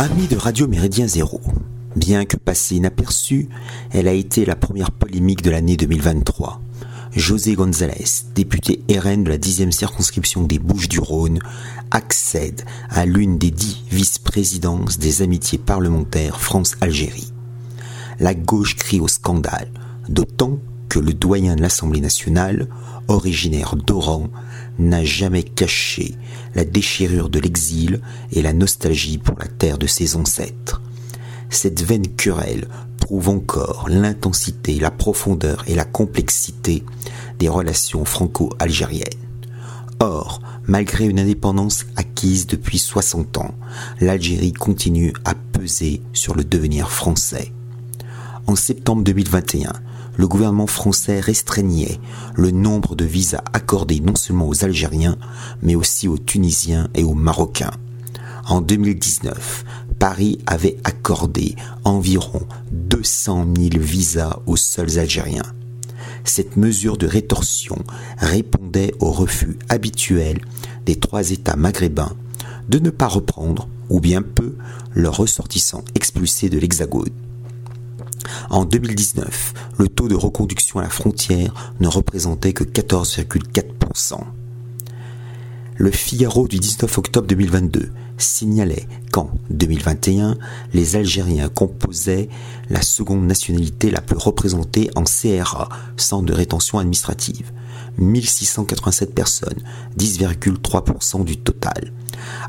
Amis de Radio Méridien Zéro, bien que passée inaperçue, elle a été la première polémique de l'année 2023. José González, député RN de la 10e circonscription des Bouches-du-Rhône, accède à l'une des dix vice-présidences des amitiés parlementaires France-Algérie. La gauche crie au scandale, d'autant que le doyen de l'Assemblée nationale, originaire d'Oran, n'a jamais caché la déchirure de l'exil et la nostalgie pour la terre de ses ancêtres. Cette vaine querelle prouve encore l'intensité, la profondeur et la complexité des relations franco-algériennes. Or, malgré une indépendance acquise depuis 60 ans, l'Algérie continue à peser sur le devenir français. En septembre 2021, le gouvernement français restreignait le nombre de visas accordés non seulement aux Algériens, mais aussi aux Tunisiens et aux Marocains. En 2019, Paris avait accordé environ 200 000 visas aux seuls Algériens. Cette mesure de rétorsion répondait au refus habituel des trois États maghrébins de ne pas reprendre, ou bien peu, leurs ressortissants expulsés de l'Hexagone. En 2019, le taux de reconduction à la frontière ne représentait que 14,4%. Le Figaro du 19 octobre 2022 signalait qu'en 2021, les Algériens composaient la seconde nationalité la plus représentée en CRA, centre de rétention administrative. 1687 personnes, 10,3% du total.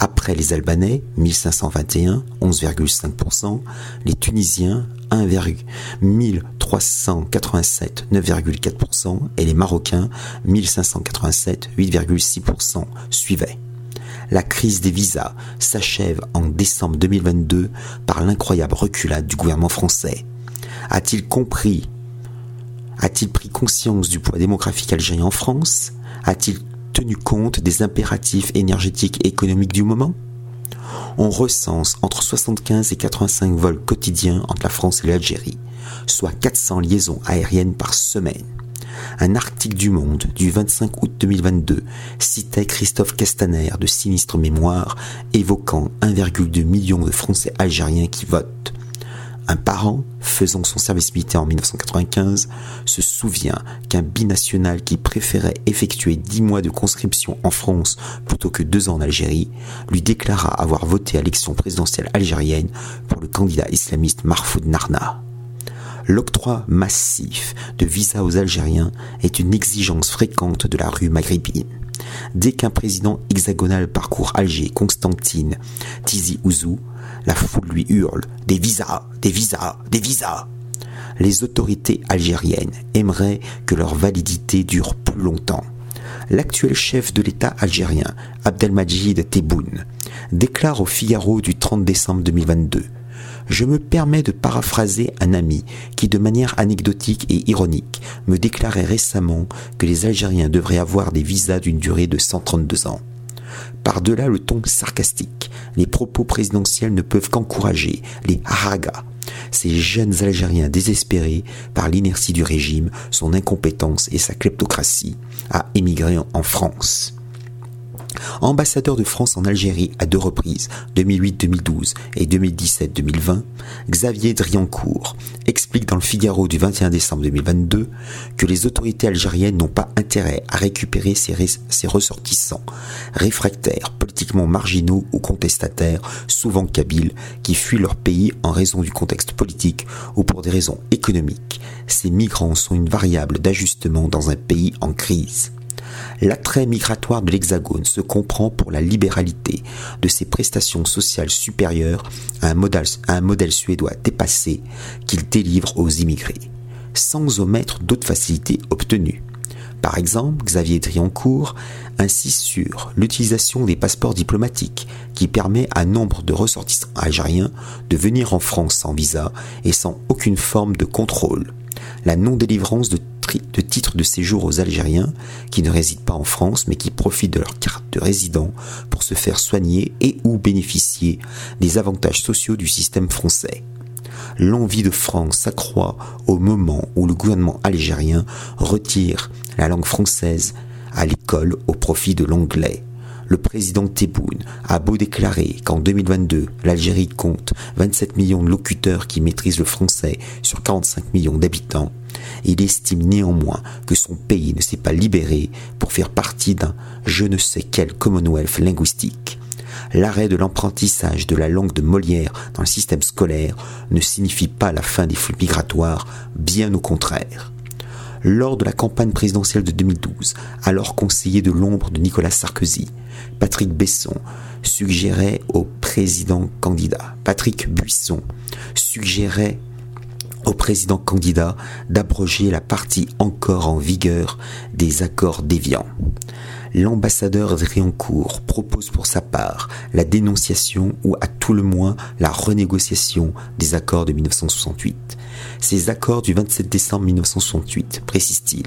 Après les Albanais, 1521, 11,5%, les Tunisiens, 1387, 9,4%, et les Marocains, 1587, 8,6% suivaient. La crise des visas s'achève en décembre 2022 par l'incroyable reculade du gouvernement français. A-t-il compris A-t-il pris conscience du poids démographique algérien en France? A-t-il tenu compte des impératifs énergétiques et économiques du moment? On recense entre 75 et 85 vols quotidiens entre la France et l'Algérie, soit 400 liaisons aériennes par semaine. Un article du Monde du 25 août 2022 citait Christophe Castaner de Sinistre Mémoire évoquant 1,2 million de Français algériens qui votent. Un parent, faisant son service militaire en 1995, se souvient qu'un binational qui préférait effectuer dix mois de conscription en France plutôt que deux ans en Algérie, lui déclara avoir voté à l'élection présidentielle algérienne pour le candidat islamiste Marfoud Narna. L'octroi massif de visas aux Algériens est une exigence fréquente de la rue maghrébine. Dès qu'un président hexagonal parcourt Alger, Constantine, Tizi Ouzou, la foule lui hurle Des visas, des visas, des visas Les autorités algériennes aimeraient que leur validité dure plus longtemps. L'actuel chef de l'État algérien, Abdelmajid Tebboune, déclare au Figaro du 30 décembre 2022 je me permets de paraphraser un ami qui, de manière anecdotique et ironique, me déclarait récemment que les Algériens devraient avoir des visas d'une durée de 132 ans. Par-delà le ton sarcastique, les propos présidentiels ne peuvent qu'encourager les haragas, ces jeunes Algériens désespérés par l'inertie du régime, son incompétence et sa kleptocratie, à émigrer en France. Ambassadeur de France en Algérie à deux reprises, 2008-2012 et 2017-2020, Xavier Driancourt explique dans le Figaro du 21 décembre 2022 que les autorités algériennes n'ont pas intérêt à récupérer ces, ressortissants, réfractaires, politiquement marginaux ou contestataires, souvent kabyles, qui fuient leur pays en raison du contexte politique ou pour des raisons économiques. Ces migrants sont une variable d'ajustement dans un pays en crise. L'attrait migratoire de l'Hexagone se comprend pour la libéralité de ses prestations sociales supérieures à un modèle, suédois dépassé qu'il délivre aux immigrés, sans omettre d'autres facilités obtenues. Par exemple, Xavier Driancourt insiste sur l'utilisation des passeports diplomatiques qui permet à nombre de ressortissants algériens de venir en France sans visa et sans aucune forme de contrôle. La non-délivrance de de titres de séjour aux Algériens qui ne résident pas en France mais qui profitent de leur carte de résident pour se faire soigner et ou bénéficier des avantages sociaux du système français. L'envie de France s'accroît au moment où le gouvernement algérien retire la langue française à l'école au profit de l'anglais. le président Tebboune a beau déclarer qu'en 2022, l'Algérie compte 27 millions de locuteurs qui maîtrisent le français sur 45 millions d'habitants, il estime néanmoins que son pays ne s'est pas libéré pour faire partie d'un je ne sais quel Commonwealth linguistique. L'arrêt de l'apprentissage de la langue de Molière dans le système scolaire ne signifie pas la fin des flux migratoires, bien au contraire lors de la campagne présidentielle de 2012, alors conseiller de l'ombre de Nicolas Sarkozy, Patrick Besson suggérait au président candidat, Patrick Buisson suggérait au président candidat d'abroger la partie encore en vigueur des accords déviants. L'ambassadeur Driancourt propose pour sa part la dénonciation ou à tout le moins la renégociation des accords de 1968. Ces accords du 27 décembre 1968, précise-t-il,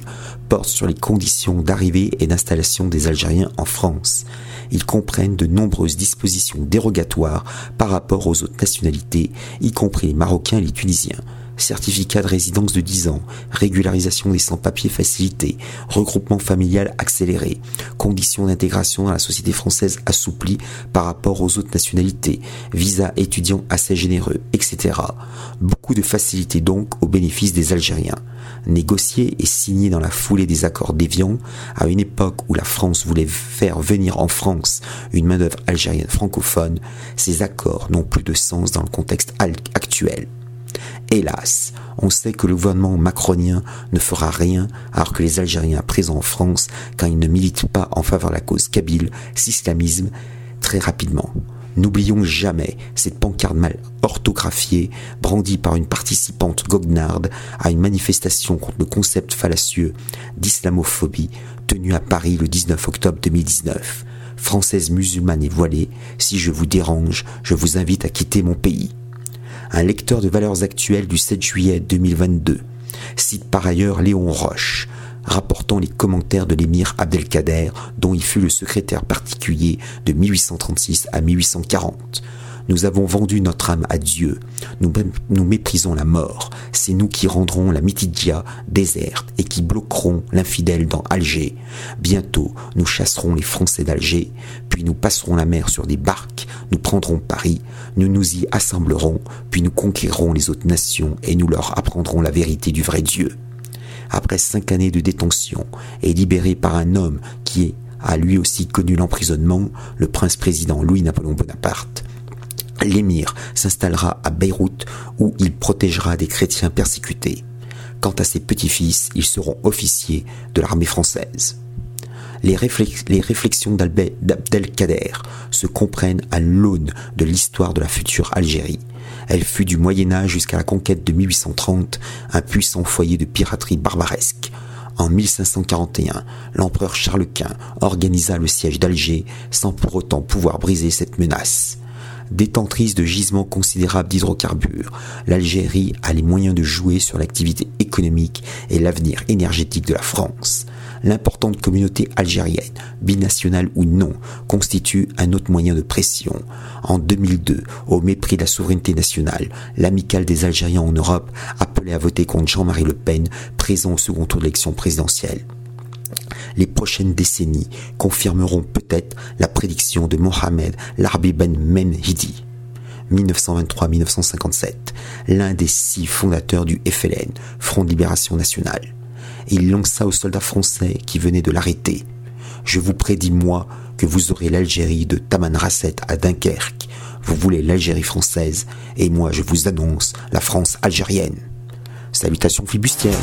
portent sur les conditions d'arrivée et d'installation des Algériens en France. Ils comprennent de nombreuses dispositions dérogatoires par rapport aux autres nationalités, y compris les Marocains et les Tunisiens certificat de résidence de 10 ans, régularisation des sans-papiers facilités, regroupement familial accéléré, conditions d'intégration dans la société française assouplies par rapport aux autres nationalités, visa étudiant assez généreux, etc. Beaucoup de facilités donc au bénéfice des Algériens. Négociés et signés dans la foulée des accords d'Évian, à une époque où la France voulait faire venir en France une main-d'œuvre algérienne francophone, ces accords n'ont plus de sens dans le contexte actuel. Hélas, on sait que le gouvernement macronien ne fera rien alors que les Algériens présents en France, quand ils ne militent pas en faveur de la cause kabyle, s'islamisme très rapidement. N'oublions jamais cette pancarte mal orthographiée, brandie par une participante goguenarde à une manifestation contre le concept fallacieux d'islamophobie tenue à Paris le 19 octobre 2019. Française musulmane et voilée, si je vous dérange, je vous invite à quitter mon pays un lecteur de valeurs actuelles du 7 juillet 2022, cite par ailleurs Léon Roche, rapportant les commentaires de l'émir Abdelkader, dont il fut le secrétaire particulier de 1836 à 1840. Nous avons vendu notre âme à Dieu. Nous, méprisons la mort. C'est nous qui rendrons la Mitidia déserte et qui bloquerons l'infidèle dans Alger. Bientôt, nous chasserons les Français d'Alger, puis nous passerons la mer sur des barques, nous prendrons Paris, nous nous y assemblerons, puis nous conquérons les autres nations et nous leur apprendrons la vérité du vrai Dieu. Après cinq années de détention et libéré par un homme qui a lui aussi connu l'emprisonnement, le prince-président Louis-Napoléon Bonaparte, l'émir s'installera à Beyrouth où il protégera des chrétiens persécutés. Quant à ses petits-fils, ils seront officiers de l'armée française. Les, réflexions d'Abdelkader se comprennent à l'aune de l'histoire de la future Algérie. Elle fut du Moyen Âge jusqu'à la conquête de 1830 un puissant foyer de piraterie barbaresque. En 1541, l'empereur Charles Quint organisa le siège d'Alger sans pour autant pouvoir briser cette menace détentrice de gisements considérables d'hydrocarbures, l'Algérie a les moyens de jouer sur l'activité économique et l'avenir énergétique de la France. L'importante communauté algérienne, binationale ou non, constitue un autre moyen de pression. En 2002, au mépris de la souveraineté nationale, l'amicale des Algériens en Europe appelait à voter contre Jean-Marie Le Pen, présent au second tour de l'élection présidentielle les prochaines décennies confirmeront peut-être la prédiction de Mohamed Larbi Ben Menhidi. 1923-1957, l'un des six fondateurs du FLN, Front de Libération Nationale. Il lança aux soldats français qui venaient de l'arrêter. Je vous prédis, moi, que vous aurez l'Algérie de Tamanrasset à Dunkerque. Vous voulez l'Algérie française, et moi je vous annonce la France algérienne. Salutations flibustières.